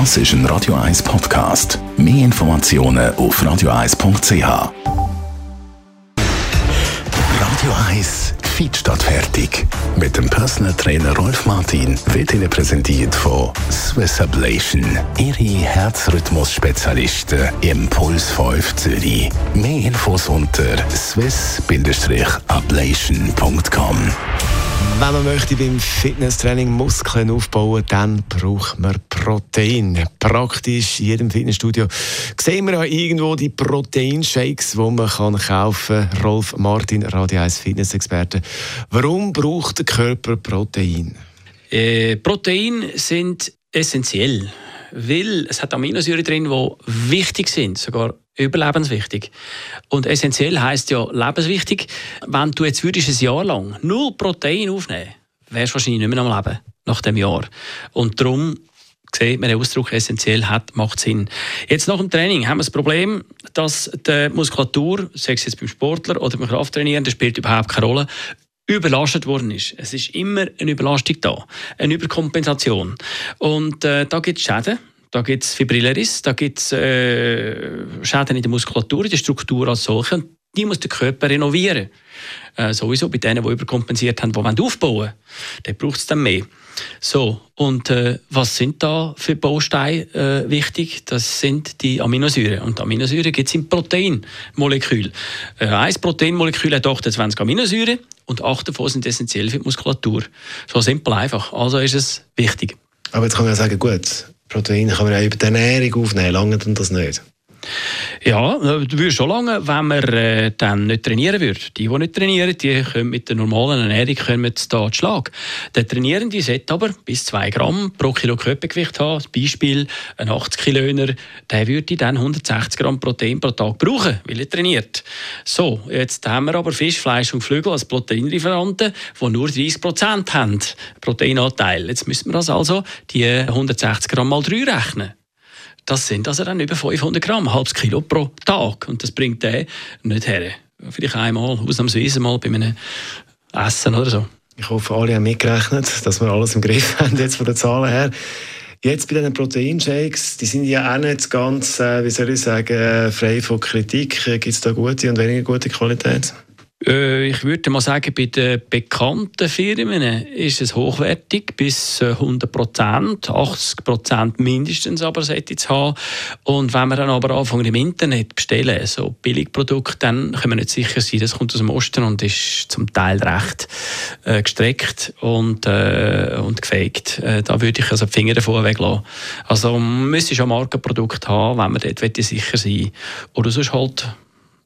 Das ist ein Radio 1 Podcast. Mehr Informationen auf radio1.ch. Radio 1 Feed statt fertig. Mit dem Personal Trainer Rolf Martin wird Ihnen präsentiert von Swiss Ablation. Ihre Herzrhythmus-Spezialisten im Puls 5 Zürich. Mehr Infos unter swiss-ablation.com. Wenn man möchte beim Fitnesstraining Muskeln aufbauen, dann braucht man Protein. Praktisch in jedem Fitnessstudio sehen wir ja irgendwo die Proteinshakes, die man kann kaufen kann. Rolf Martin, Radio 1 Fitnessexperte. Warum braucht der Körper Protein? Äh, Proteine sind essentiell, weil es hat Aminosäuren drin, die wichtig sind, sogar überlebenswichtig. Und essentiell heißt ja lebenswichtig. Wenn du jetzt würdest ein Jahr lang null Protein aufnehmen, wärst du wahrscheinlich nicht mehr am Leben nach dem Jahr. Und darum sieht man den Ausdruck essentiell hat, macht Sinn. Jetzt nach dem Training haben wir das Problem, dass die Muskulatur, sei es jetzt beim Sportler oder beim Krafttrainieren, das spielt überhaupt keine Rolle, überlastet worden ist. Es ist immer eine Überlastung da, eine Überkompensation. Und äh, da gibt es Schäden. Da gibt es Fibrilleris, da gibt es äh, Schäden in der Muskulatur, in der Struktur als solche. Und die muss der Körper renovieren. Äh, sowieso bei denen, die überkompensiert haben, die aufbauen wollen. Dort braucht es dann mehr. So, und äh, was sind da für Bausteine äh, wichtig? Das sind die Aminosäuren. Und Aminosäuren gibt es im Proteinmolekül. Äh, ein Proteinmolekül hat 28 Aminosäuren und acht davon sind essentiell für die Muskulatur. So simpel einfach. Also ist es wichtig. Aber jetzt kann man ja sagen, gut, Protein kann man ja über die Ernährung aufnehmen, lange dann das nicht? Ja, du würdest schon lange, wenn man äh, dann nicht trainieren würde. Die, die nicht trainieren, die können mit der normalen Ernährung kommen da Schlag. Der Trainierende sollte aber bis 2 Gramm pro Kilo Körpergewicht haben. Zum Beispiel ein 80 Kilöner, der würde dann 160 Gramm Protein pro Tag brauchen, weil er trainiert. So, jetzt haben wir aber Fisch, Fleisch und Flügel als Proteinlieferanten, die nur 30 Prozent haben, Proteinanteil. Jetzt müssen wir das also die 160 Gramm mal 3 rechnen. Das sind also dann über 500 Gramm, ein halbes Kilo pro Tag. Und das bringt der nicht her. Vielleicht einmal, ausnahmsweise mal bei einem Essen oder so. Ich hoffe, alle haben mitgerechnet, dass wir alles im Griff haben, jetzt von den Zahlen her. Jetzt bei diesen Proteinshakes, die sind ja auch nicht ganz, äh, wie soll ich sagen, äh, frei von Kritik. Gibt es da gute und weniger gute Qualität? Äh, ich würde mal sagen, bei den bekannten Firmen ist es hochwertig, bis 100 Prozent, 80 Prozent mindestens aber sollte es haben. Und wenn wir dann aber anfangen im Internet bestellen, so Billigprodukte, dann können wir nicht sicher sein, das kommt aus dem Osten und ist zum Teil recht äh, gestreckt und, äh, und gefaked. Äh, da würde ich also die Finger davon weglassen. Also man müsste schon ein Markenprodukt haben, wenn man dort sicher sein will. Oder sonst halt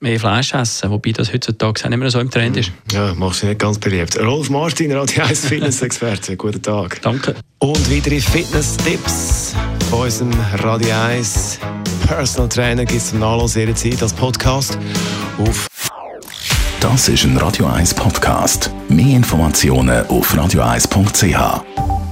mehr Fleisch essen, wobei das heutzutage auch nicht mehr so im Trend ist. Ja, machst du nicht ganz beliebt. Rolf Martin, Radio 1 Fitness-Experte, guten Tag. Danke. Und weitere Fitness-Tipps von unserem Radio 1 Personal Trainer gibt es zum Nachlesen jederzeit als Podcast auf Das ist ein Radio 1 Podcast. Mehr Informationen auf radio1.ch.